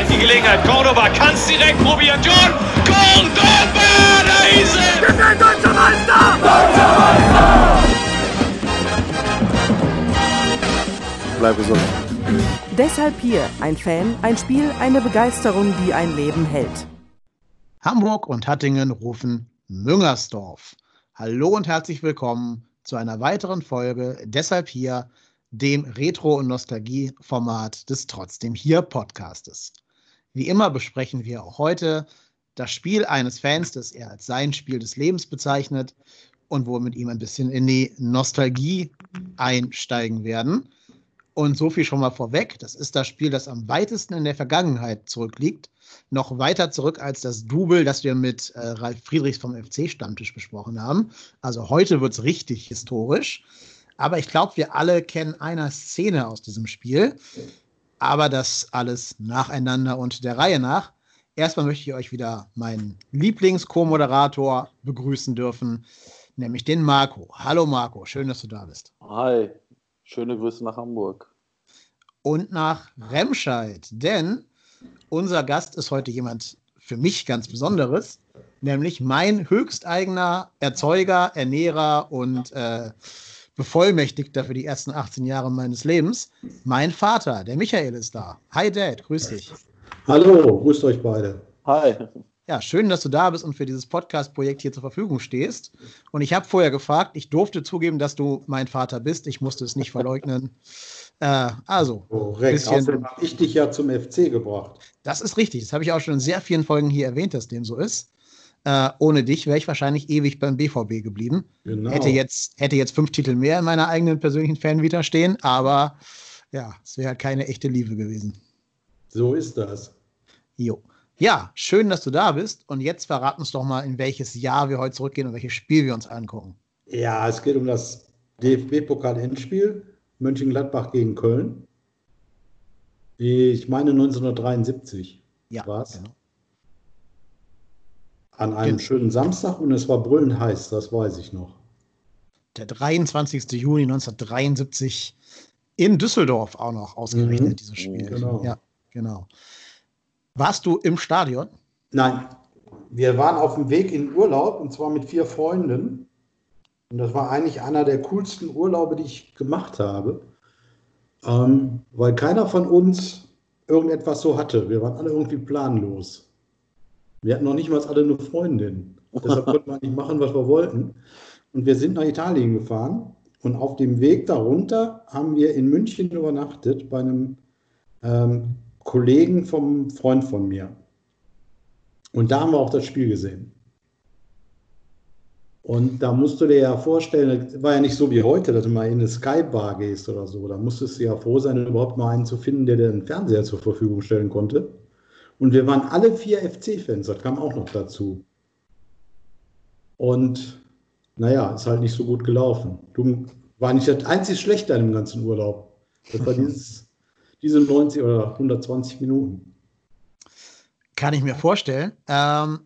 vielleicht die Gelegenheit. Cordoba kann es direkt probieren. John Cordoba, da ist er! Wir sind deutscher Meister! Deutscher Meister! Bleib gesund. Deshalb hier ein Fan, ein Spiel, eine Begeisterung, die ein Leben hält. Hamburg und Hattingen rufen Müngersdorf. Hallo und herzlich willkommen zu einer weiteren Folge Deshalb hier, dem Retro- und Nostalgie-Format des Trotzdem hier Podcastes. Wie immer besprechen wir auch heute das Spiel eines Fans, das er als sein Spiel des Lebens bezeichnet und wo wir mit ihm ein bisschen in die Nostalgie einsteigen werden. Und so viel schon mal vorweg. Das ist das Spiel, das am weitesten in der Vergangenheit zurückliegt. Noch weiter zurück als das Double, das wir mit äh, Ralf Friedrichs vom FC-Stammtisch besprochen haben. Also heute wird es richtig historisch. Aber ich glaube, wir alle kennen eine Szene aus diesem Spiel. Aber das alles nacheinander und der Reihe nach. Erstmal möchte ich euch wieder meinen Lieblings-Co-Moderator begrüßen dürfen, nämlich den Marco. Hallo Marco, schön, dass du da bist. Hi, schöne Grüße nach Hamburg. Und nach Remscheid, denn unser Gast ist heute jemand für mich ganz Besonderes, nämlich mein höchsteigener Erzeuger, Ernährer und äh, Bevollmächtigter für die ersten 18 Jahre meines Lebens. Mein Vater, der Michael, ist da. Hi Dad, grüß dich. Hallo, grüßt euch beide. Hi. Ja, schön, dass du da bist und für dieses Podcast-Projekt hier zur Verfügung stehst. Und ich habe vorher gefragt, ich durfte zugeben, dass du mein Vater bist. Ich musste es nicht verleugnen. Äh, also. Korrekt. Außerdem habe ich dich ja zum FC gebracht. Das ist richtig. Das habe ich auch schon in sehr vielen Folgen hier erwähnt, dass dem so ist. Äh, ohne dich wäre ich wahrscheinlich ewig beim BVB geblieben. Genau. Hätte, jetzt, hätte jetzt fünf Titel mehr in meiner eigenen persönlichen Fanvita stehen, aber ja, es wäre halt keine echte Liebe gewesen. So ist das. Jo. Ja, schön, dass du da bist. Und jetzt verrat uns doch mal, in welches Jahr wir heute zurückgehen und welches Spiel wir uns angucken. Ja, es geht um das DFB-Pokal-Endspiel Mönchengladbach gegen Köln. Ich meine 1973 ja, war es. Genau. An einem Genau. schönen Samstag und es war brüllend heiß, das weiß ich noch. Der 23. Juni 1973 in Düsseldorf auch noch ausgerechnet, Mhm. dieses Spiel. Genau. Ja, genau. Warst du im Stadion? Nein, wir waren auf dem Weg in Urlaub und zwar mit vier Freunden. Und das war eigentlich einer der coolsten Urlaube, die ich gemacht habe, ähm, weil keiner von uns irgendetwas so hatte. Wir waren alle irgendwie planlos. Wir hatten noch nicht mal alle eine Freundin. Deshalb konnten wir nicht machen, was wir wollten. Und wir sind nach Italien gefahren und auf dem Weg darunter haben wir in München übernachtet bei einem ähm, Kollegen vom Freund von mir. Und da haben wir auch das Spiel gesehen. Und da musst du dir ja vorstellen, das war ja nicht so wie heute, dass du mal in eine Skybar gehst oder so. Da musstest du ja froh sein, überhaupt mal einen zu finden, der dir einen Fernseher zur Verfügung stellen konnte. Und wir waren alle vier FC-Fans, das kam auch noch dazu. Und naja, ist halt nicht so gut gelaufen. Du war nicht das einzig Schlechte an dem ganzen Urlaub. Das war dieses, diese 90 oder 120 Minuten. Kann ich mir vorstellen. Ähm,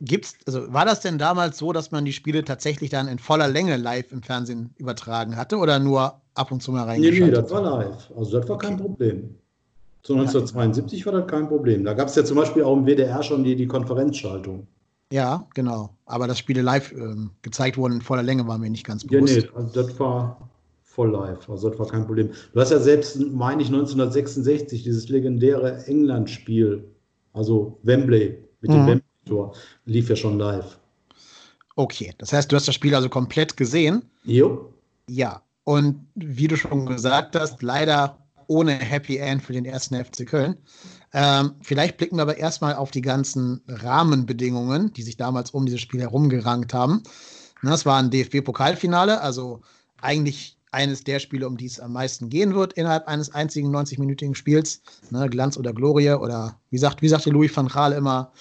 gibt's, also war das denn damals so, dass man die Spiele tatsächlich dann in voller Länge live im Fernsehen übertragen hatte oder nur ab und zu mal Nee, reingeschaltet? nee, das war live. Also das war kein Problem. Zu 1972 war das kein Problem. Da gab es ja zum Beispiel auch im WDR schon die, die Konferenzschaltung. Ja, genau. Aber dass Spiele live ähm, gezeigt wurden in voller Länge, war mir nicht ganz Ja, bewusst. nee, also das war voll live. Also das war kein Problem. Du hast ja selbst, meine ich, 1966 dieses legendäre England-Spiel Also Wembley mit dem Wembley-Tor lief ja schon live. Okay, das heißt, du hast das Spiel also komplett gesehen. Jo. Ja, und wie du schon gesagt hast, leider ohne Happy End für den ersten FC Köln. Ähm, vielleicht blicken wir aber erstmal auf die ganzen Rahmenbedingungen, die sich damals um dieses Spiel herumgerankt haben. Na, Es war ein DFB-Pokalfinale, also eigentlich eines der Spiele, um die es am meisten gehen wird innerhalb eines einzigen 90-minütigen Spiels. Ne, Glanz oder Glorie oder wie sagt, wie sagte Louis van Gaal immer,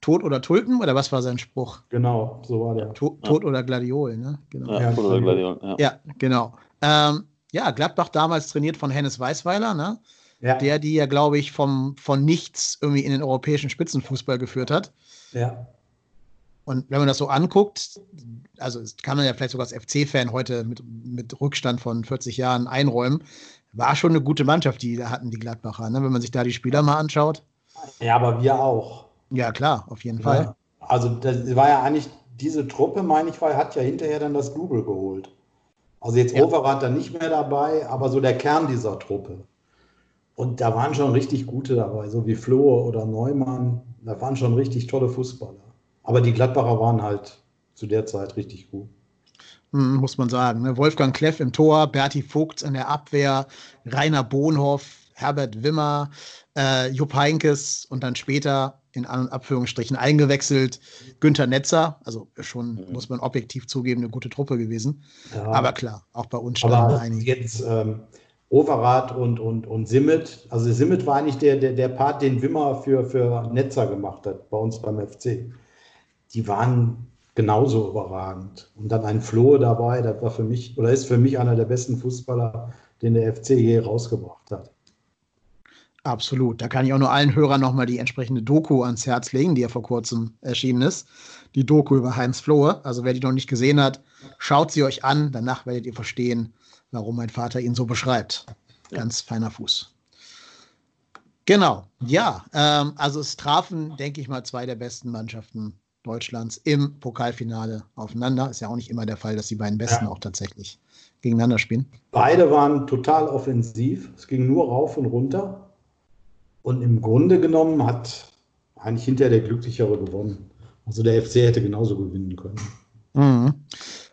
Tod oder Tulpen oder was war sein Spruch? Genau, so war der. To Tod oder Gladiol, ne? Genau. Ja, oder Gladiol, ja. Ja, genau. Ähm, ja, Gladbach damals trainiert von Hennes Weißweiler, ne? Ja. Der, die ja, glaube ich, vom, von nichts irgendwie in den europäischen Spitzenfußball geführt hat. Ja. Und wenn man das so anguckt, also das kann man ja vielleicht sogar als FC-Fan heute mit, mit Rückstand von 40 Jahren einräumen, war schon eine gute Mannschaft, die da hatten, die Gladbacher, ne? wenn man sich da die Spieler mal anschaut. Ja, aber wir auch. Ja, klar, auf jeden Fall. Ja. Also das war ja eigentlich, diese Truppe, meine ich, war, hat ja hinterher dann das Double geholt. Also jetzt Ja. Overath dann nicht mehr dabei, aber so der Kern dieser Truppe. Und da waren schon richtig gute dabei, so wie Flohe oder Neumann. Da waren schon richtig tolle Fußballer. Aber die Gladbacher waren halt zu der Zeit richtig gut. Hm, muss man sagen. Ne? Wolfgang Kleff im Tor, Berti Vogts in der Abwehr, Rainer Bohnhoff, Herbert Wimmer, äh, Jupp Heinkes und dann später in An- und Abführungsstrichen eingewechselt Günther Netzer. Also schon, muss man objektiv zugeben, eine gute Truppe gewesen. Ja. Aber klar, auch bei uns standen einige. jetzt ähm, Overath und, und, und Simmet, also Simmet war eigentlich der, der, der Part, den Wimmer für, für Netzer gemacht hat, bei uns beim FC. Die waren genauso überragend. Und dann ein Flohe dabei, das war für mich, oder ist für mich einer der besten Fußballer, den der FC je rausgebracht hat. Absolut. Da kann ich auch nur allen Hörern nochmal die entsprechende Doku ans Herz legen, die ja vor kurzem erschienen ist. Die Doku über Heinz Flohe. Also wer die noch nicht gesehen hat, schaut sie euch an. Danach werdet ihr verstehen, warum mein Vater ihn so beschreibt. Ganz feiner Fuß. Genau. Ja, ähm, also es trafen, denke ich mal, zwei der besten Mannschaften Deutschlands im Pokalfinale aufeinander. Ist ja auch nicht immer der Fall, dass die beiden Besten Ja. auch tatsächlich gegeneinander spielen. Beide waren total offensiv. Es ging nur rauf und runter. Und im Grunde genommen hat eigentlich hinterher der Glücklichere gewonnen. Also der FC hätte genauso gewinnen können. Mhm.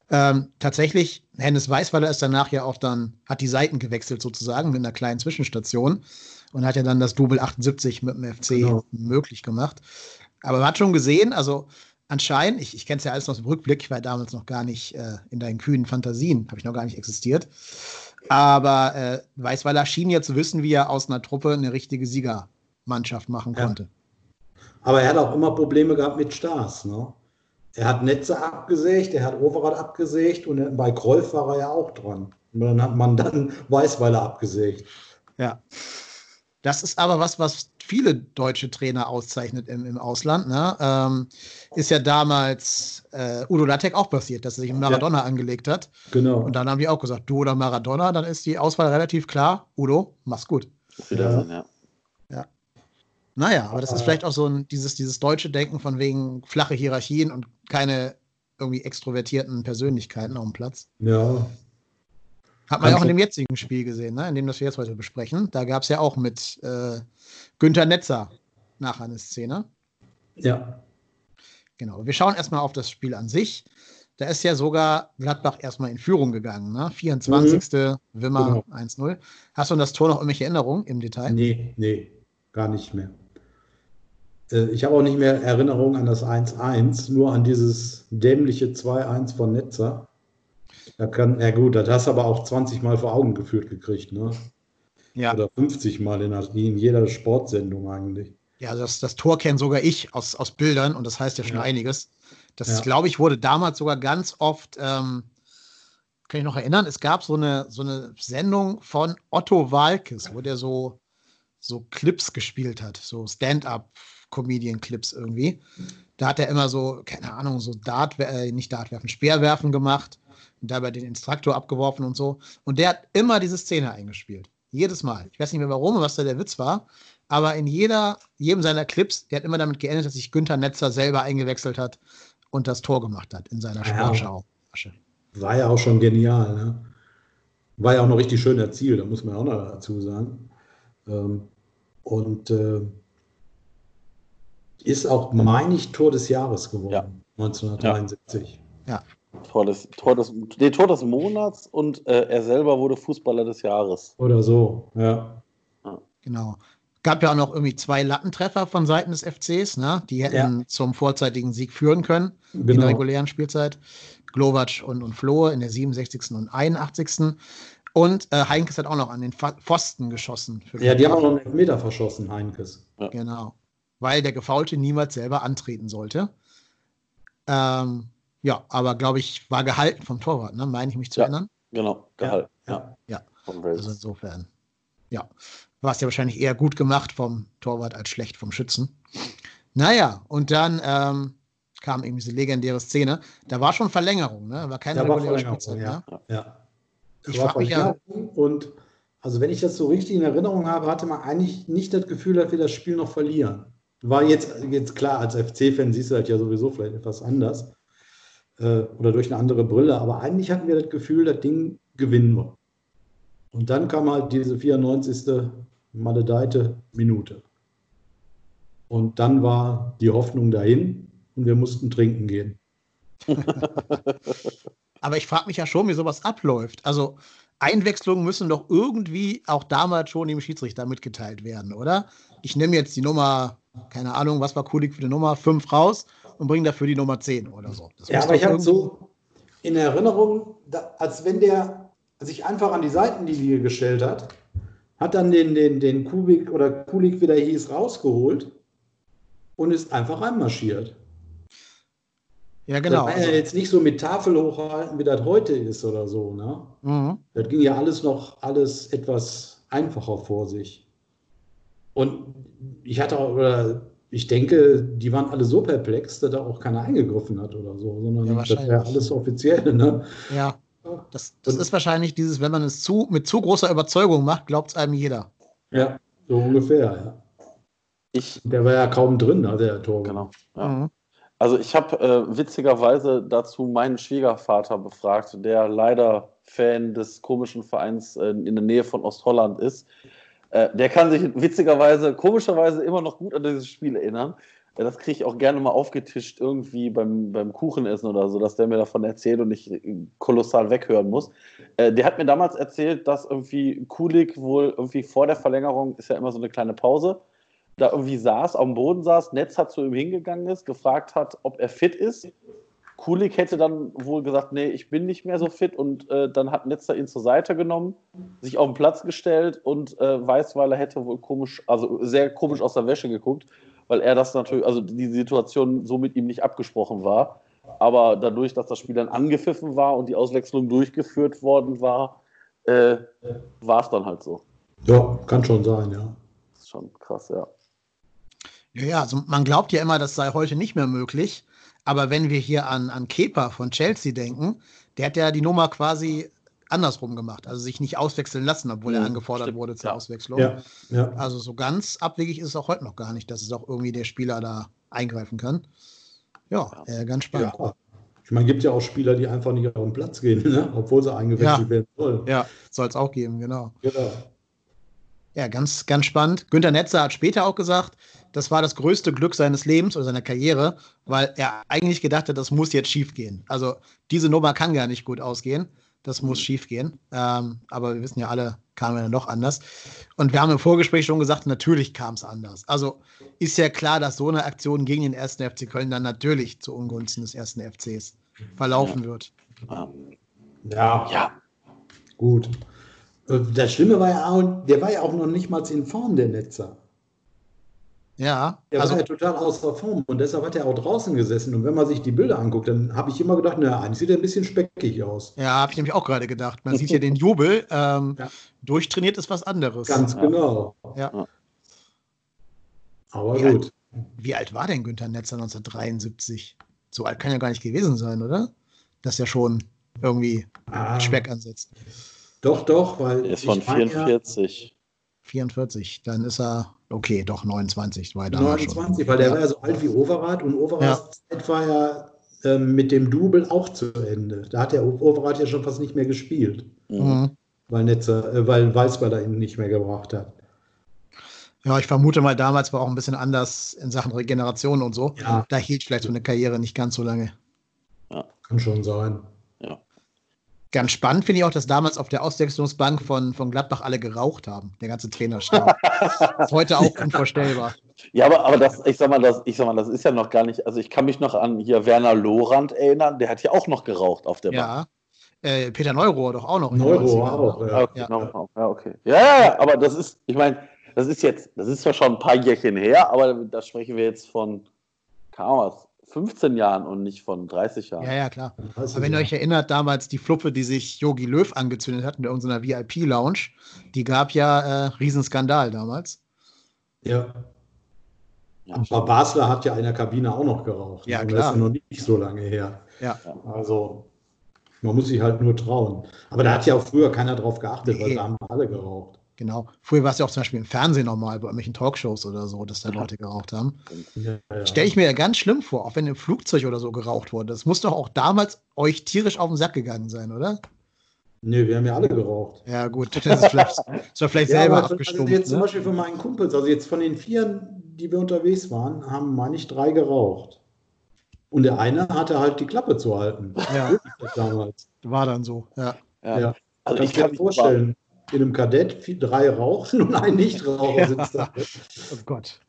Ähm, tatsächlich, Hennes Weißweiler ist danach ja auch dann, hat die Seiten gewechselt sozusagen mit einer kleinen Zwischenstation und hat ja dann das Double 78 mit dem FC Genau. möglich gemacht. Aber man hat schon gesehen, also anscheinend, ich, ich kenne es ja alles noch im Rückblick, ich war damals noch gar nicht äh, in deinen kühnen Fantasien, habe ich noch gar nicht existiert. Aber äh, Weißweiler schien ja zu wissen, wie er aus einer Truppe eine richtige Siegermannschaft machen Ja. konnte. Aber er hat auch immer Probleme gehabt mit Stars. Ne? Er hat Netze abgesägt, er hat Overath abgesägt und bei Kreuf war er ja auch dran. Und dann hat man dann Weißweiler abgesägt. Ja. Das ist aber was, was viele deutsche Trainer auszeichnet im, im Ausland. Ne? Ähm, ist ja damals äh, Udo Lattek auch passiert, dass er sich in Maradona angelegt hat. Genau. Und dann haben die auch gesagt, du oder Maradona, dann ist die Auswahl relativ klar. Udo, mach's gut. Wiedersehen, ja. Naja, aber das ist vielleicht auch so ein, dieses, dieses deutsche Denken von wegen flache Hierarchien und keine irgendwie extrovertierten Persönlichkeiten auf dem Platz. Ja. Hat man ja auch in dem jetzigen Spiel gesehen, ne? in dem das wir jetzt heute besprechen. Da gab es ja auch mit äh, Günther Netzer nachher eine Szene. Ja. Genau. Wir schauen erstmal auf das Spiel an sich. Da ist ja sogar Gladbach erstmal in Führung gegangen. Ne? 24. Wimmer Genau. 1-0. Hast du an das Tor noch irgendwelche Erinnerungen im Detail? Nee, nee, gar nicht mehr. Äh, Ich habe auch nicht mehr Erinnerung an das 1-1, nur an dieses dämliche 2-1 von Netzer. Da kann, ja gut, das hast du aber auch 20 Mal vor Augen geführt gekriegt, ne? Ja. Oder 50 Mal in, in jeder Sportsendung eigentlich. Ja, das, das Tor kenne sogar ich aus, aus Bildern und das heißt ja schon Ja. einiges. Das, Ja. glaube ich, wurde damals sogar ganz oft, ähm, kann ich noch erinnern, es gab so eine, so eine Sendung von Otto Walkes, wo der so, so Clips gespielt hat, so Stand-up-Comedian-Clips irgendwie. Da hat er immer so, keine Ahnung, so Dart, äh, nicht Dartwerfen, Speerwerfen gemacht dabei den Instruktor abgeworfen und so. Und der hat immer diese Szene eingespielt. Jedes Mal. Ich weiß nicht mehr warum und was da der Witz war, aber in jeder, jedem seiner Clips, der hat immer damit geendet, dass sich Günther Netzer selber eingewechselt hat und das Tor gemacht hat in seiner Ja. Sportschau. War ja auch schon genial, ne? War ja auch noch richtig schön erzielt, da muss man auch noch dazu sagen. Ähm, und äh, ist auch, meine ich, Tor des Jahres geworden. 1973. Ja. Tor des, Tor des, nee, Tor des Monats und äh, er selber wurde Fußballer des Jahres. Oder so, ja. Genau. Gab ja auch noch irgendwie zwei Lattentreffer von Seiten des FCs, ne? Die hätten Ja. zum vorzeitigen Sieg führen können in der Genau. regulären Spielzeit. Glovac und, und Flohe in der 67. und 81. Und äh, Heinkes hat auch noch an den Pfosten geschossen. für Ja, die haben auch noch einen Elfmeter verschossen, Heinkes. Genau. Weil der Gefaulte niemals selber antreten sollte. Ähm, ja, aber glaube ich, war gehalten vom Torwart, ne? meine ich mich zu Ja. erinnern. Genau, gehalten. Ja. Ja. Von Wales. Also insofern, ja, war es ja wahrscheinlich eher gut gemacht vom Torwart als schlecht vom Schützen. Naja, und dann ähm, kam eben diese legendäre Szene. Da war schon Verlängerung, ne? War keine Da war reguläre Verlängerung, Spielzeit, ja. ne? ja. Ich war mich ja- Verlängerung Und also wenn ich das so richtig in Erinnerung habe, hatte man eigentlich nicht das Gefühl, dass wir das Spiel noch verlieren. War jetzt, jetzt klar, als FC-Fan siehst du das ja sowieso vielleicht etwas anders äh, oder durch eine andere Brille, aber eigentlich hatten wir das Gefühl, das Ding gewinnen wir. Und dann kam halt diese 94. maledeite Minute. Und dann war die Hoffnung dahin und wir mussten trinken gehen. Aber ich frage mich ja schon, wie sowas abläuft. Also Einwechslungen müssen doch irgendwie auch damals schon dem Schiedsrichter mitgeteilt werden, oder? Ich nehme jetzt die Nummer, keine Ahnung, was war Kulik für die Nummer, 5 raus und bringe dafür die Nummer 10 oder so. Das Ja, aber ich habe so in Erinnerung, da, als wenn der sich einfach an die Seitenlinie gestellt hat, hat dann den, den, den Kubik oder Kulik, wie der hieß, rausgeholt und ist einfach reinmarschiert. Ja, genau. Das war ja Also, jetzt nicht so mit Tafel hochhalten, wie das heute ist oder so. Ne? mhm. Das ging ja alles noch alles etwas einfacher vor sich. Und ich hatte auch, oder ich denke, die waren alle so perplex, dass da auch keiner eingegriffen hat oder so, sondern Ja, das wäre alles offiziell. Ne? Ja, das, das ist wahrscheinlich dieses, wenn man es zu, mit zu großer Überzeugung macht, glaubt es einem jeder. Ja, so ungefähr, ja. Ich, Der war ja kaum drin, ne, der Tor. genau. Ja. Mhm. Also ich habe äh, witzigerweise dazu meinen Schwiegervater befragt, der leider Fan des komischen Vereins äh, in der Nähe von Ostholland ist. Äh, der kann sich witzigerweise, komischerweise immer noch gut an dieses Spiel erinnern. Äh, das kriege ich auch gerne mal aufgetischt irgendwie beim, beim Kuchenessen oder so, dass der mir davon erzählt und ich äh, kolossal weghören muss. Äh, der hat mir damals erzählt, dass irgendwie Kulik wohl irgendwie vor der Verlängerung ist ja immer so eine kleine Pause da irgendwie saß, am Boden saß, Netz hat zu ihm hingegangen ist, gefragt hat, ob er fit ist. Kulik hätte dann wohl gesagt, nee, ich bin nicht mehr so fit und äh, dann hat Netzer ihn zur Seite genommen, sich auf den Platz gestellt und äh, Weißweiler hätte wohl komisch, also sehr komisch aus der Wäsche geguckt, weil er das natürlich, also die Situation so mit ihm nicht abgesprochen war. Aber dadurch, dass das Spiel dann angepfiffen war und die Auswechslung durchgeführt worden war, äh, war es dann halt so. Ja, kann schon sein, ja. Das ist schon krass, ja. Ja, ja, also man glaubt ja immer, das sei heute nicht mehr möglich. Aber wenn wir hier an, an Kepa von Chelsea denken, der hat ja die Nummer quasi andersrum gemacht, also sich nicht auswechseln lassen, obwohl er Mhm, angefordert stimmt, wurde zur ja. Auswechslung. Ja, ja. Also so ganz abwegig ist es auch heute noch gar nicht, dass es auch irgendwie der Spieler da eingreifen kann. Ja, äh, ganz spannend. ja. Ich meine, gibt ja auch Spieler, die einfach nicht auf den Platz gehen, ne? obwohl sie eingewechselt Ja. werden sollen. Ja, soll es auch geben, genau. Genau. Ja, ganz, ganz spannend. Günter Netzer hat später auch gesagt, das war das größte Glück seines Lebens oder seiner Karriere, weil er eigentlich gedacht hat, das muss jetzt schief gehen. Also diese Nummer kann gar nicht gut ausgehen. Das muss schief gehen. Ähm, aber wir wissen ja alle, kam ja dann doch anders. Und wir haben im Vorgespräch schon gesagt, natürlich kam es anders. Also ist ja klar, dass so eine Aktion gegen den ersten FC Köln dann natürlich zu Ungunsten des ersten FCs verlaufen wird. ja. Ja, Ja, gut. Äh, Das Schlimme war ja auch, der war ja auch noch nicht mal in Form, der Netzer. Ja, Der also war ja total außer Form und deshalb hat er auch draußen gesessen. Und wenn man sich die Bilder anguckt, dann habe ich immer gedacht, na, eigentlich sieht er ein bisschen speckig aus. Ja, habe ich nämlich auch gerade gedacht. Man sieht ja den Jubel. Ähm, Ja. Durchtrainiert ist was anderes. Ganz Ja. genau. Ja. Aber Wie gut. Wie alt war denn Günther Netzer 1973? So alt kann ja gar nicht gewesen sein, oder? Dass er schon irgendwie Ah, Speck ansetzt. Doch, doch, weil er ist von ich meine ja, 44. 44, dann ist er, okay, doch 29, war damals 29, schon. weil der ja. war ja so alt wie Overath und Overaths Zeit war ja ähm, mit dem Double auch zu Ende. Da hat der Overath ja schon fast nicht mehr gespielt, Mhm. weil, Netzer, äh, weil Weißweiler ihn nicht mehr gebracht hat. Ja, ich vermute mal, damals war auch ein bisschen anders in Sachen Regeneration und so. Ja. Da hielt vielleicht so eine Karriere nicht ganz so lange. Kann schon sein. Ganz spannend finde ich auch, dass damals auf der Auswechslungsbank von, von Gladbach alle geraucht haben. Der ganze Trainerstab. ist heute auch unvorstellbar. Ja, aber, aber das, ich sag mal, das, ich sag mal, das ist ja noch gar nicht. Also ich kann mich noch an hier Werner Lorand erinnern, der hat ja auch noch geraucht auf der Bank. Ja. Äh, Peter Neurohr doch auch noch. in den Neuro 90ern. auch, ja. Okay, Ja. noch- ja, okay. Ja, ja, aber das ist, ich meine, das ist jetzt, das ist zwar schon ein paar Jährchen her, aber da sprechen wir jetzt von, was, 15 Jahren und nicht von 30 Jahren. Ja, ja, klar. Aber wenn ihr euch erinnert, damals die Fluppe, die sich Yogi Löw angezündet hat in irgendeiner VIP-Lounge, die gab ja äh, Riesenskandal damals. Ja. Aber Basler hat ja in der Kabine auch noch geraucht. Ja, klar. Das ist ja noch nicht so lange her. Ja. Also, man muss sich halt nur trauen. Aber da hat ja auch früher keiner drauf geachtet, weil Nee. da haben alle geraucht. Genau. Früher war es ja auch zum Beispiel im Fernsehen normal, bei irgendwelchen Talkshows oder so, dass da Leute geraucht haben. Ja, ja. Stelle ich mir ja ganz schlimm vor, auch wenn im Flugzeug oder so geraucht wurde. Das muss doch auch damals euch tierisch auf den Sack gegangen sein, oder? Nee, wir haben ja alle geraucht. Ja, gut, das ist vielleicht, das war vielleicht Ja, selber aber also abgestumpft. jetzt zum ne? Beispiel von meinen Kumpels, also jetzt von den Vieren, die wir unterwegs waren, haben, meine ich, drei geraucht. Und der eine hatte halt die Klappe zu halten. Ja. Damals. War dann so, ja. Ja. Ja. Also ich kann mich vorstellen, in einem Kadett drei rauchen und ein Nichtraucher Ja. sitzt da. Oh Gott.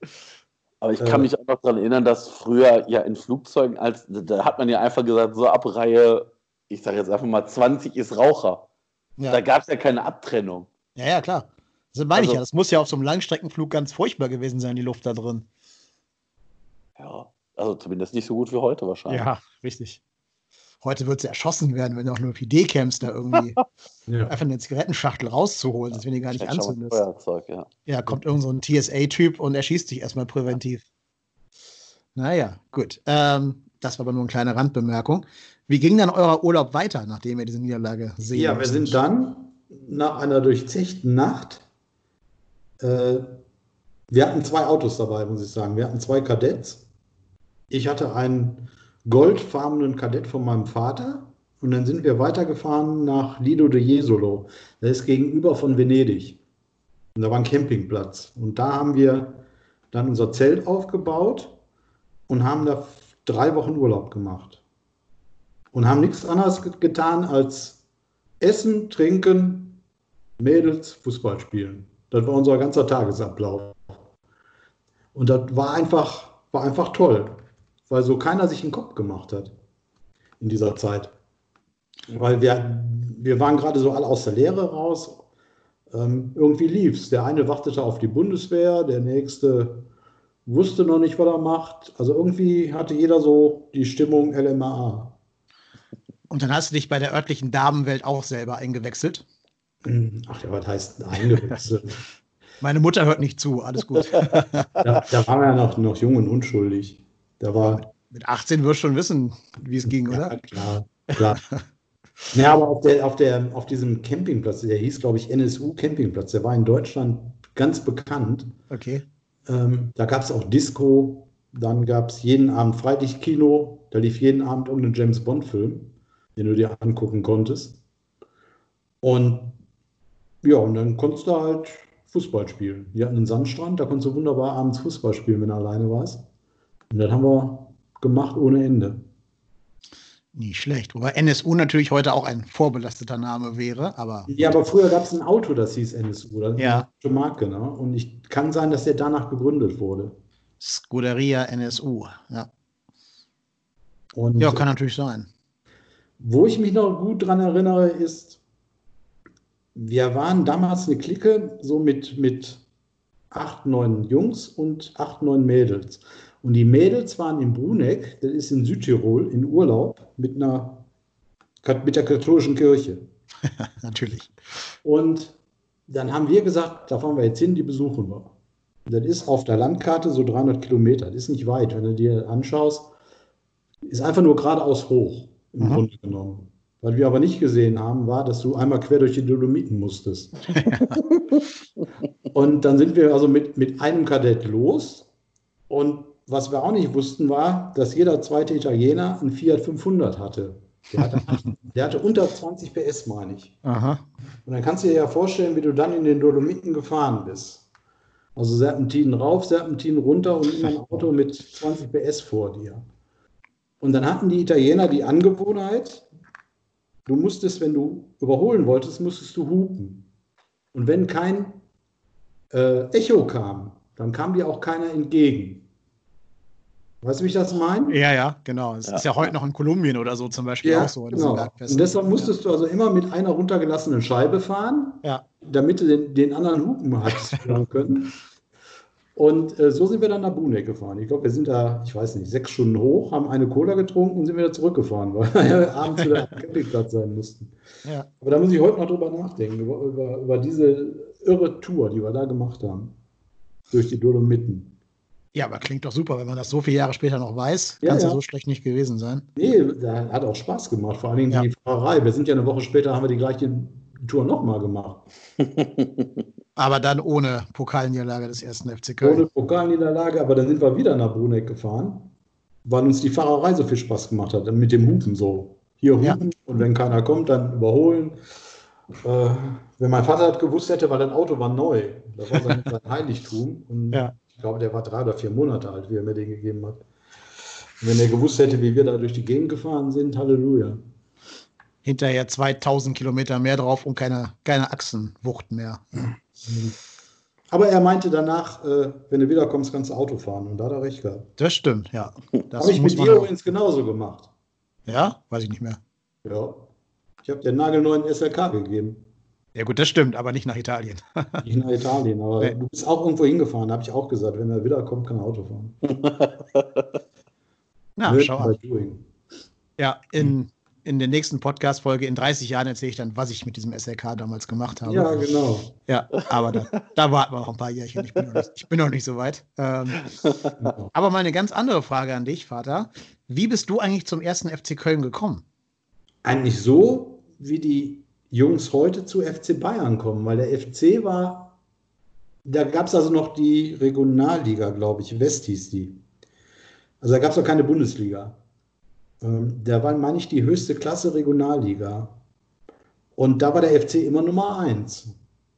Aber ich kann Äh. mich auch noch daran erinnern, dass früher ja in Flugzeugen, als da hat man ja einfach gesagt, so ab Reihe, ich sage jetzt einfach mal 20 ist Raucher. Ja. Da gab es ja keine Abtrennung. Ja, ja, klar. Das meine ich Also- ja. Das muss ja auf so einem Langstreckenflug ganz furchtbar gewesen sein, die Luft da drin. Ja, also zumindest nicht so gut wie heute wahrscheinlich. Ja, richtig. Heute wird sie erschossen werden, wenn du auch nur auf Idee kämst, da irgendwie Ja. einfach eine Zigarettenschachtel rauszuholen, das wenn die gar nicht anzündest. Ja. Ja, kommt irgend so ein TSA-Typ und erschießt dich erstmal präventiv. Naja, gut. Ähm, das war aber nur eine kleine Randbemerkung. Wie ging dann euer Urlaub weiter, nachdem ihr diese Niederlage sehen Ja, wir sind dann nach einer durchzechten Nacht. Äh, wir hatten zwei Autos dabei, muss ich sagen. Wir hatten zwei Kadetts. Ich hatte einen goldfarbenen Kadett von meinem Vater. Und dann sind wir weitergefahren nach Lido de Jesolo. Das ist gegenüber von Venedig. Und da war ein Campingplatz. Und da haben wir dann unser Zelt aufgebaut und haben da drei Wochen Urlaub gemacht. Und haben nichts anderes ge- getan als Essen, Trinken, Mädels, Fußball spielen. Das war unser ganzer Tagesablauf. Und das war einfach, war einfach toll, weil so keiner sich den Kopf gemacht hat in dieser Zeit. Weil wir, wir waren gerade so alle aus der Lehre raus. Ähm, irgendwie lief's. Der eine wartete auf die Bundeswehr, der nächste wusste noch nicht, was er macht. Also irgendwie hatte jeder so die Stimmung LMA. Und dann hast du dich bei der örtlichen Damenwelt auch selber eingewechselt. Ach ja, was heißt eingewechselt? Meine Mutter hört nicht zu, alles gut. da, da waren wir ja noch, noch jung und unschuldig. Da war. Mit 18 wirst du schon wissen, wie es ging, oder? Ja, klar, klar. Ja, aber auf, der, auf, der, auf diesem Campingplatz, der hieß, glaube ich, NSU Campingplatz, der war in Deutschland ganz bekannt. Okay. Ähm, da gab es auch Disco, dann gab es jeden Abend Freilichtkino, da lief jeden Abend irgendein James Bond-Film, den du dir angucken konntest. Und ja, und dann konntest du halt Fußball spielen. Wir hatten einen Sandstrand, da konntest du wunderbar abends Fußball spielen, wenn du alleine warst. Und das haben wir gemacht ohne Ende. Nicht schlecht. Wobei NSU natürlich heute auch ein vorbelasteter Name wäre, aber. Ja, aber früher gab es ein Auto, das hieß NSU, das ist Ja. eine Marke, ne? Und ich kann sein, dass der danach gegründet wurde. Scuderia NSU, ja. Und Ja, kann natürlich sein. Wo ich mich noch gut dran erinnere, ist, wir waren damals eine Clique, so mit, mit acht, neun Jungs und acht, neun Mädels. Und die Mädels waren in Bruneck, das ist in Südtirol, in Urlaub mit einer mit der katholischen Kirche. Natürlich. Und dann haben wir gesagt, da fahren wir jetzt hin, die besuchen wir. Das ist auf der Landkarte so 300 Kilometer. Das ist nicht weit, wenn du dir anschaust. Ist einfach nur geradeaus hoch, im Mhm. Grunde genommen. Was wir aber nicht gesehen haben, war, dass du einmal quer durch die Dolomiten musstest. und dann sind wir also mit, mit einem Kadett los. Und was wir auch nicht wussten, war, dass jeder zweite Italiener einen Fiat 500 hatte. Der hatte, der hatte unter 20 PS, meine ich. Aha. Und dann kannst du dir ja vorstellen, wie du dann in den Dolomiten gefahren bist. Also Serpentinen rauf, Serpentinen runter und immer ein Auto mit 20 PS vor dir. Und dann hatten die Italiener die Angewohnheit, du musstest, wenn du überholen wolltest, musstest du hupen. Und wenn kein äh, Echo kam, dann kam dir auch keiner entgegen. Weißt du, wie ich das meine? Ja, ja, genau. Es Ja. ist ja heute noch in Kolumbien oder so zum Beispiel Ja, auch so. genau. Und deshalb musstest du also immer mit einer runtergelassenen Scheibe fahren, Ja. damit du den, den anderen Hupen hören können. Und äh, so sind wir dann nach Buneck gefahren. Ich glaube, wir sind da, ich weiß nicht, sechs Stunden hoch, haben eine Cola getrunken und sind wieder zurückgefahren, weil wir abends wieder am Campingplatz sein mussten. Ja. Aber da muss ich heute noch drüber nachdenken, über, über, über diese irre Tour, die wir da gemacht haben. Durch die Dolomiten. Ja, aber klingt doch super, wenn man das so viele Jahre später noch weiß. Ja, Kann es ja ja. so schlecht nicht gewesen sein. Nee, da hat auch Spaß gemacht, vor allen Dingen Ja. die Fahrerei. Wir sind ja eine Woche später, haben wir die gleiche Tour nochmal gemacht. Aber dann ohne Pokalniederlage des ersten FC Köln. Ohne Pokalniederlage, aber dann sind wir wieder nach Bruneck gefahren, weil uns die Fahrerei so viel Spaß gemacht hat, mit dem Hupen so. Hier hupen und wenn keiner kommt, dann überholen. Äh, wenn mein Vater das gewusst hätte, weil das Auto war neu, das war sein, sein Heiligtum. Und Ja. Ich glaube, der war drei oder vier Monate alt, wie er mir den gegeben hat. Und wenn er gewusst hätte, wie wir da durch die Gegend gefahren sind, Halleluja. Hinterher 2000 Kilometer mehr drauf und keine, keine Achsenwucht mehr. Aber er meinte danach, äh, wenn du wiederkommst, kannst du Auto fahren. Und da hat er recht gehabt. Das stimmt, ja. Habe ich mit dir übrigens genauso gemacht. Ja, weiß ich nicht mehr. Ja. Ich habe dir einen nagelneuen SLK gegeben. Ja, gut, das stimmt, aber nicht nach Italien. Nicht nach Italien, aber Nee. du bist auch irgendwo hingefahren, habe ich auch gesagt. Wenn er wiederkommt, kann er Auto fahren. Na, Learn schau an. doing. Ja, in, in der nächsten Podcast-Folge in 30 Jahren erzähle ich dann, was ich mit diesem SLK damals gemacht habe. Ja, genau. Ja, aber da, da warten wir noch ein paar Jährchen. Ich bin noch nicht, ich bin noch nicht so weit. Ähm, aber mal eine ganz andere Frage an dich, Vater. Wie bist du eigentlich zum ersten FC Köln gekommen? Eigentlich so, wie die Jungs heute zu FC Bayern kommen, weil der FC war, da gab es also noch die Regionalliga, glaube ich, West hieß die. Also da gab es noch keine Bundesliga. Ähm, da war, meine ich, die höchste Klasse Regionalliga. Und da war der FC immer Nummer eins,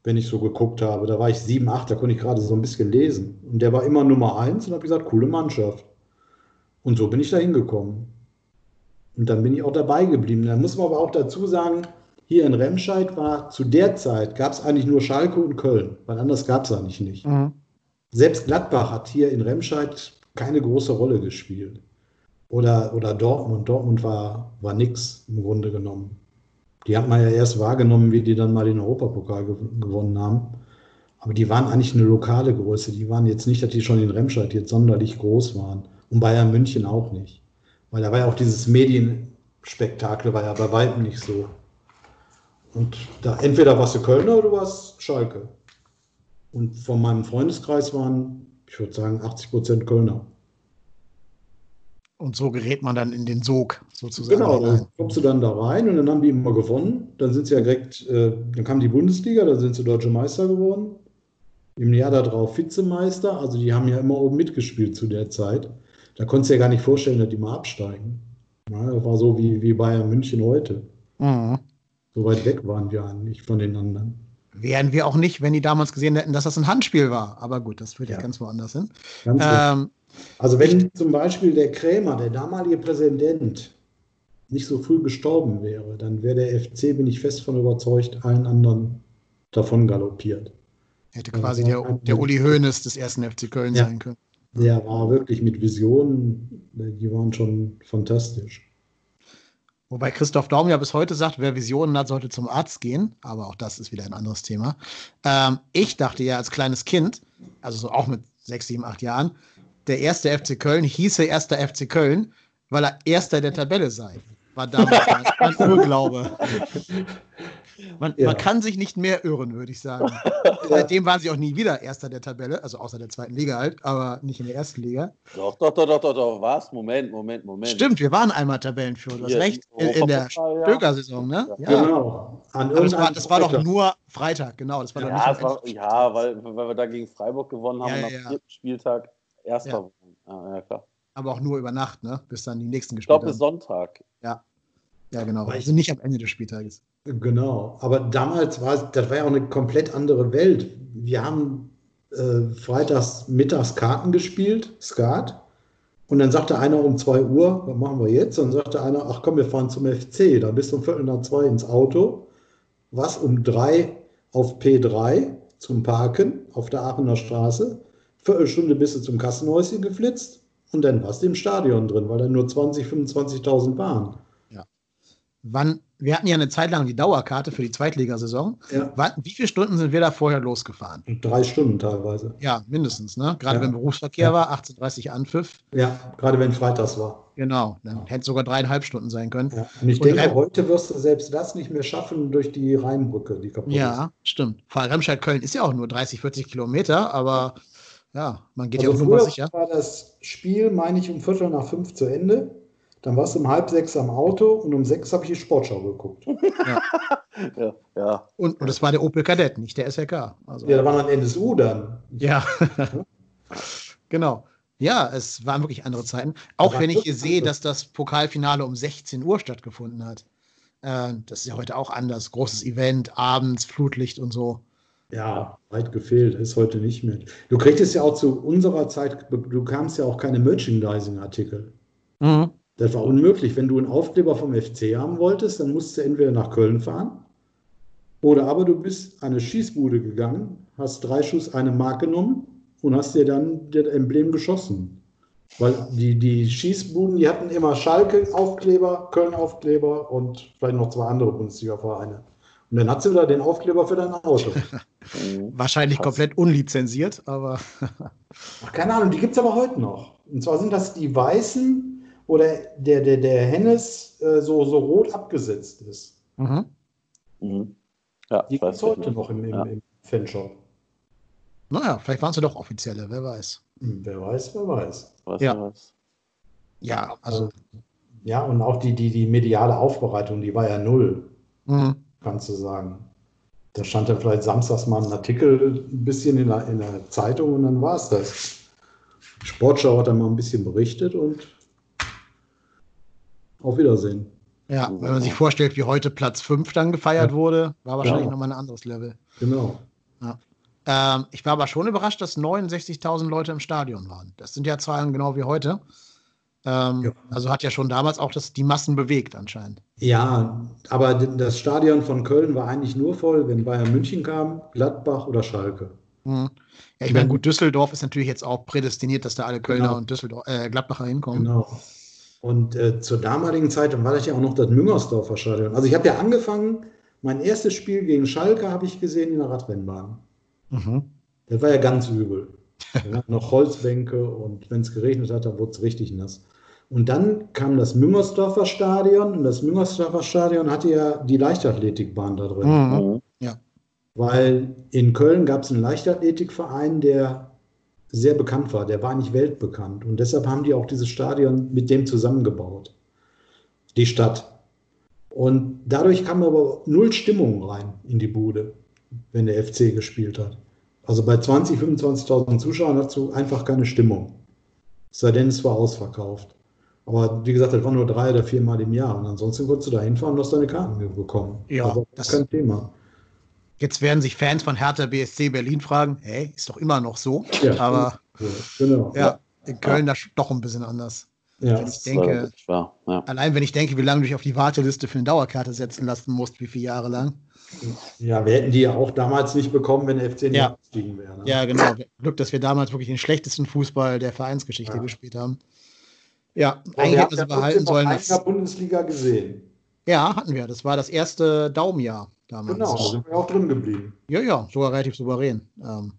wenn ich so geguckt habe. Da war ich 7, 8, da konnte ich gerade so ein bisschen lesen. Und der war immer Nummer eins und habe gesagt, coole Mannschaft. Und so bin ich da hingekommen. Und dann bin ich auch dabei geblieben. Da muss man aber auch dazu sagen, hier in Remscheid war zu der Zeit, gab es eigentlich nur Schalke und Köln, weil anders gab es eigentlich nicht. Selbst Gladbach hat hier in Remscheid keine große Rolle gespielt. Oder, oder Dortmund. Dortmund war, war nix im Grunde genommen. Die hat man ja erst wahrgenommen, wie die dann mal den Europapokal gew gewonnen haben. Aber die waren eigentlich eine lokale Größe. Die waren jetzt nicht, dass die schon in Remscheid jetzt sonderlich groß waren. Und Bayern München auch nicht. Weil da war ja auch dieses Medienspektakel, war ja bei weitem nicht so. Und da entweder warst du Kölner oder du warst Schalke. Und von meinem Freundeskreis waren, ich würde sagen, 80 Prozent Kölner. Und so gerät man dann in den Sog sozusagen. Genau, dann kommst du dann da rein und dann haben die immer gewonnen. Dann sind sie ja direkt, äh, dann kam die Bundesliga, dann sind sie deutsche Meister geworden. Im Jahr darauf Vizemeister. Also die haben ja immer oben mitgespielt zu der Zeit. Da konntest du ja gar nicht vorstellen, dass die mal absteigen. Ja, das war so wie, wie Bayern München heute. Mhm. So weit weg waren wir eigentlich von den anderen. Wären wir auch nicht, wenn die damals gesehen hätten, dass das ein Handspiel war. Aber gut, das führt ja, ganz woanders hin. Ganz Ähm, Also wenn zum Beispiel der Krämer, der damalige Präsident, nicht so früh gestorben wäre, dann wäre der FC, bin ich fest von überzeugt, allen anderen davon galoppiert. hätte quasi der, der Uli Hoeneß des ersten FC Köln Ja. sein können. Der war wirklich mit Visionen, die waren schon fantastisch. Wobei Christoph Daum ja bis heute sagt, wer Visionen hat, sollte zum Arzt gehen. Aber auch das ist wieder ein anderes Thema. Ähm, ich dachte ja als kleines Kind, also so auch mit sechs, sieben, acht Jahren, der erste FC Köln hieße erster FC Köln, weil er erster der Tabelle sei. War damals mein, mein Urglaube. Man, Ja. man kann sich nicht mehr irren, würde ich sagen. Seitdem waren sie auch nie wieder erster der Tabelle, also außer der zweiten Liga halt, aber nicht in der ersten Liga. Doch, doch, doch, doch, doch, doch. Was? Moment, Moment, Moment. Stimmt, wir waren einmal Tabellenführer, du hast recht, in, in der. Stöger-Saison, ne? Ja. Genau. An Aber das war, das war doch nur Freitag, genau. Das war doch Ja, nicht es war, ja weil, weil wir da gegen Freiburg gewonnen haben Ja, am ja. vierten Spieltag Erster Ja. Ja, klar. aber auch nur über Nacht, ne? Bis dann die nächsten Ich gespielt glaube, bis haben. Sonntag. Ja. Ja, genau. Aber ich- Also nicht am Ende des Spieltages. Genau, aber damals war es, das war ja auch eine komplett andere Welt. Wir haben äh, freitags mittags Karten gespielt, Skat. Und dann sagte einer um 2 Uhr, was machen wir jetzt? Und dann sagte einer, ach komm, wir fahren zum FC. Da bist du um Viertel nach zwei ins Auto, was um drei auf P3 zum Parken auf der Aachener Straße. Viertelstunde bist du zum Kassenhäuschen geflitzt und dann warst du im Stadion drin, weil da nur 20, 25.000 waren. Wann, wir hatten ja eine Zeit lang die Dauerkarte für die Zweitligasaison. Ja. Wie viele Stunden sind wir da vorher losgefahren? Drei Stunden teilweise. Ja, mindestens, ne? Gerade Ja. wenn Berufsverkehr Ja. war, 18.30 Anpfiff. Ja, gerade wenn freitags war. Genau, dann hätte es sogar dreieinhalb Stunden sein können. Ja. Und ich Und denke, Rem- heute wirst du selbst das nicht mehr schaffen durch die Rheinbrücke, die kaputt ist. Ja, stimmt. Vor allem Remscheid-Köln ist ja auch nur 30, 40 Kilometer, aber ja, man geht ja Also auch nur mal früher sicher. war das Spiel, meine ich, um Viertel nach fünf zu Ende. Dann warst du um halb sechs am Auto und um sechs habe ich die Sportschau geguckt. Ja, ja. Und, und das war der Opel Kadett, nicht der SLK. Also, Ja, da war dann NSU dann. Ja, genau. Ja, es waren wirklich andere Zeiten. Auch wenn ich hier sehe, dass das Pokalfinale um 16 Uhr stattgefunden hat. Äh, das ist ja heute auch anders. Großes Event, abends, Flutlicht und so. Ja, weit gefehlt, ist heute nicht mehr. Du kriegtest ja auch zu unserer Zeit, du kamst ja auch keine Merchandising-Artikel. Mhm. Das war unmöglich. Wenn du einen Aufkleber vom FC haben wolltest, dann musst du entweder nach Köln fahren oder aber du bist an eine Schießbude gegangen, hast drei Schuss eine Mark genommen und hast dir dann das Emblem geschossen. Weil die, die Schießbuden, die hatten immer Schalke-Aufkleber, Köln-Aufkleber und vielleicht noch zwei andere Bundesliga-Vereine. Und dann hat sie wieder den Aufkleber für dein Auto. Wahrscheinlich komplett unlizenziert, aber Ach, keine Ahnung, die gibt es aber heute noch. Und zwar sind das die weißen oder der, der, der Hennes äh, so, so rot abgesetzt ist. mhm. Mhm. Ja, Die gibt es heute noch im, im, Ja. im Fanshop. naja, vielleicht waren sie doch offizielle, wer weiß. Hm, wer weiß, wer weiß. Weiß, Ja. weiß. Ja, also. Ja, und auch die, die, die mediale Aufbereitung, die war ja null, Mhm. kannst du sagen. Da stand dann vielleicht samstags mal ein Artikel ein bisschen in der, in der Zeitung und dann war es das. Sportschau hat dann mal ein bisschen berichtet und auf Wiedersehen. Ja, wenn man sich vorstellt, wie heute Platz 5 dann gefeiert Ja. wurde, war wahrscheinlich Ja. nochmal ein anderes Level. Genau. Ähm, ich war aber schon überrascht, dass 69.000 Leute im Stadion waren. Das sind ja Zahlen genau wie heute. Ähm, Ja. Also hat ja schon damals auch das, die Massen bewegt anscheinend. Ja, aber das Stadion von Köln war eigentlich nur voll, wenn Bayern München kam, Gladbach oder Schalke. Mhm. Ja, ich meine, gut, Düsseldorf ist natürlich jetzt auch prädestiniert, dass da alle Kölner Genau. und Düsseldorf, äh, Gladbacher hinkommen. Genau. Und äh, zur damaligen Zeit dann war das ja auch noch das Müngersdorfer Stadion. Also ich habe ja angefangen, mein erstes Spiel gegen Schalke habe ich gesehen in der Radrennbahn. Mhm. Das war ja ganz übel. Wir hatten noch Holzbänke und wenn es geregnet hat, dann wurde es richtig nass. Und dann kam das Müngersdorfer Stadion und das Müngersdorfer Stadion hatte ja die Leichtathletikbahn da drin. Mhm. Ja. Weil in Köln gab es einen Leichtathletikverein, der sehr bekannt war. Der war nicht weltbekannt. Und deshalb haben die auch dieses Stadion mit dem zusammengebaut. Die Stadt. Und dadurch kam aber null Stimmung rein in die Bude, wenn der FC gespielt hat. Also bei 20.000, 25.000 Zuschauern hast du einfach keine Stimmung. Es sei denn, es war ausverkauft. Aber wie gesagt, das war nur drei oder viermal im Jahr. Und ansonsten konntest du da hinfahren und hast deine Karten bekommen. Ja, also, das ist kein Thema. Jetzt werden sich Fans von Hertha BSC Berlin fragen, hey, ist doch immer noch so. Ja, Aber genau. ja, in Köln das doch ein bisschen anders. Ja. Wenn ich denke, wahr. Ja. allein wenn ich denke, wie lange du dich auf die Warteliste für eine Dauerkarte setzen lassen musst, wie viele Jahre lang. Ja, wir hätten die ja auch damals nicht bekommen, wenn der FC nicht Ja. abgestiegen wäre. Ne? Ja, genau. Glück, dass wir damals wirklich den schlechtesten Fußball der Vereinsgeschichte Ja. gespielt haben. Ja, Aber eigentlich wir hätten haben wir ja sie behalten sollen. der Das, Bundesliga gesehen. ja, hatten wir. Das war das erste Daumenjahr damals. Genau, da sind wir auch drin geblieben. Ja, ja, sogar relativ souverän. Ähm,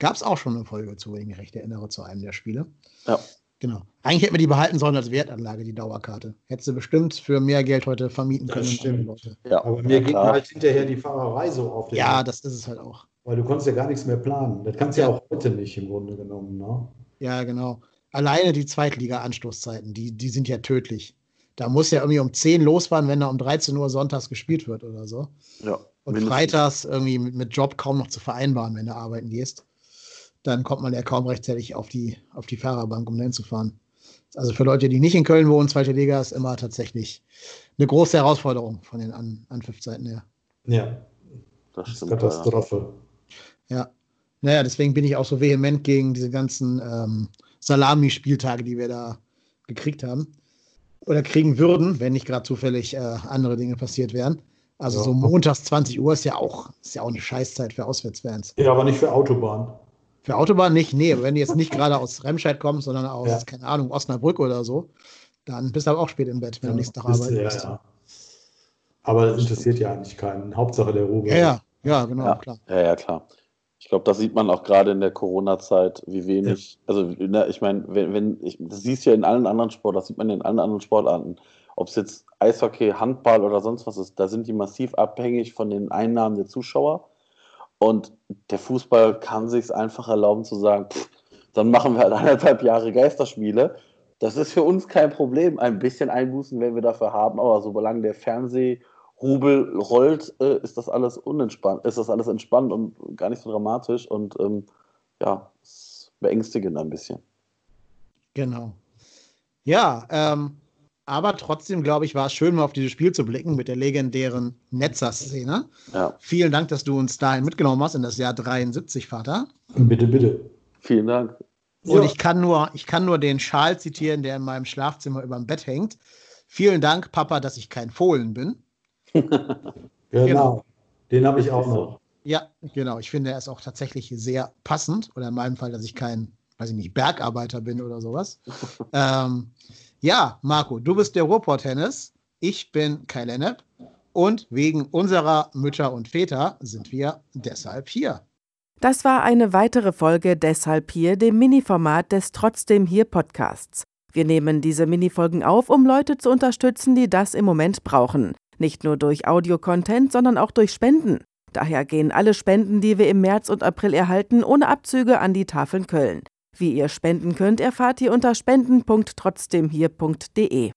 Gab es auch schon eine Folge zu, wenn ich mich recht erinnere, zu einem der Spiele. Ja. Genau. Eigentlich hätten wir die behalten sollen als Wertanlage, die Dauerkarte. Hättest du bestimmt für mehr Geld heute vermieten Das können. an stimmt. Leute. Ja, Aber mir ja, ging klar. halt hinterher die Fahrerei so auf den Ja, Sack, das ist es halt auch. Weil du konntest ja gar nichts mehr planen. Das kannst du ja, Ja. auch heute nicht im Grunde genommen. Ne? Ja, genau. Alleine die Zweitliga-Anstoßzeiten, die, die sind ja tödlich. Da muss ja irgendwie um 10 losfahren, wenn da um 13 Uhr sonntags gespielt wird oder so. Ja, Und mindestens. freitags irgendwie mit, Job kaum noch zu vereinbaren, wenn du arbeiten gehst. Dann kommt man ja kaum rechtzeitig auf die, auf die Fahrerbank, um dahin zu fahren. Also für Leute, die nicht in Köln wohnen, zweite Liga ist immer tatsächlich eine große Herausforderung von den An Anpfiffzeiten her. Ja, Das ist. Ja. Katastrophe. Ja. Naja, deswegen bin ich auch so vehement gegen diese ganzen ähm, Salami-Spieltage, die wir da gekriegt haben. Oder kriegen würden, wenn nicht gerade zufällig äh, andere Dinge passiert wären. Also Ja. so montags 20 Uhr ist ja auch, ist ja auch eine Scheißzeit für Auswärtsfans. Ja, aber nicht für Autobahn. Für Autobahn nicht, nee, aber wenn du jetzt nicht gerade aus Remscheid kommst, sondern aus, Ja. keine Ahnung, Osnabrück oder so, dann bist du aber auch spät im Bett, wenn du nächsten Tag arbeiten ja, musst. ja. Aber das interessiert ja eigentlich keinen. Hauptsache der Ruhe. Ja, ja, ja, genau, Ja, klar. ja, ja, klar. Ich glaube, das sieht man auch gerade in der Corona-Zeit, wie wenig, also ne, ich meine, wenn, wenn, ich, das siehst du ja in allen anderen Sportarten, das sieht man ja in allen anderen Sportarten, ob es jetzt Eishockey, Handball oder sonst was ist, da sind die massiv abhängig von den Einnahmen der Zuschauer. Und der Fußball kann sich einfach erlauben zu sagen, pff, dann machen wir halt anderthalb Jahre Geisterspiele. Das ist für uns kein Problem. Ein bisschen Einbußen werden wir dafür haben, aber solange der Fernsehrubel rollt, äh, ist das alles unentspannt, ist das alles entspannt und gar nicht so dramatisch und ähm, ja, beängstigend ein bisschen. Genau. Ja, ähm, aber trotzdem, glaube ich, war es schön, mal auf dieses Spiel zu blicken mit der legendären Netzer-Szene. Ja. Vielen Dank, dass du uns dahin mitgenommen hast in das Jahr 73, Vater. Bitte, bitte. Vielen Dank. Und Ja. ich kann nur, ich kann nur den Schal zitieren, der in meinem Schlafzimmer über dem Bett hängt. Vielen Dank, Papa, dass ich kein Fohlen bin. Genau. Den habe ich auch noch. Ja, genau. Ich finde, er ist auch tatsächlich sehr passend. Oder in meinem Fall, dass ich kein, weiß ich nicht, Bergarbeiter bin oder sowas. ähm, ja, Marco, du bist der Ruhrport-Tennis. Ich bin Kai Lennep. Und wegen unserer Mütter und Väter sind wir deshalb hier. Das war eine weitere Folge Deshalb hier, dem Mini-Format des Trotzdem hier Podcasts. Wir nehmen diese Minifolgen auf, um Leute zu unterstützen, die das im Moment brauchen. Nicht nur durch Audio-Content, sondern auch durch Spenden. Daher gehen alle Spenden, die wir im März und April erhalten, ohne Abzüge an die Tafeln Köln. Wie ihr spenden könnt, erfahrt ihr unter spenden.trotzdemhier.de.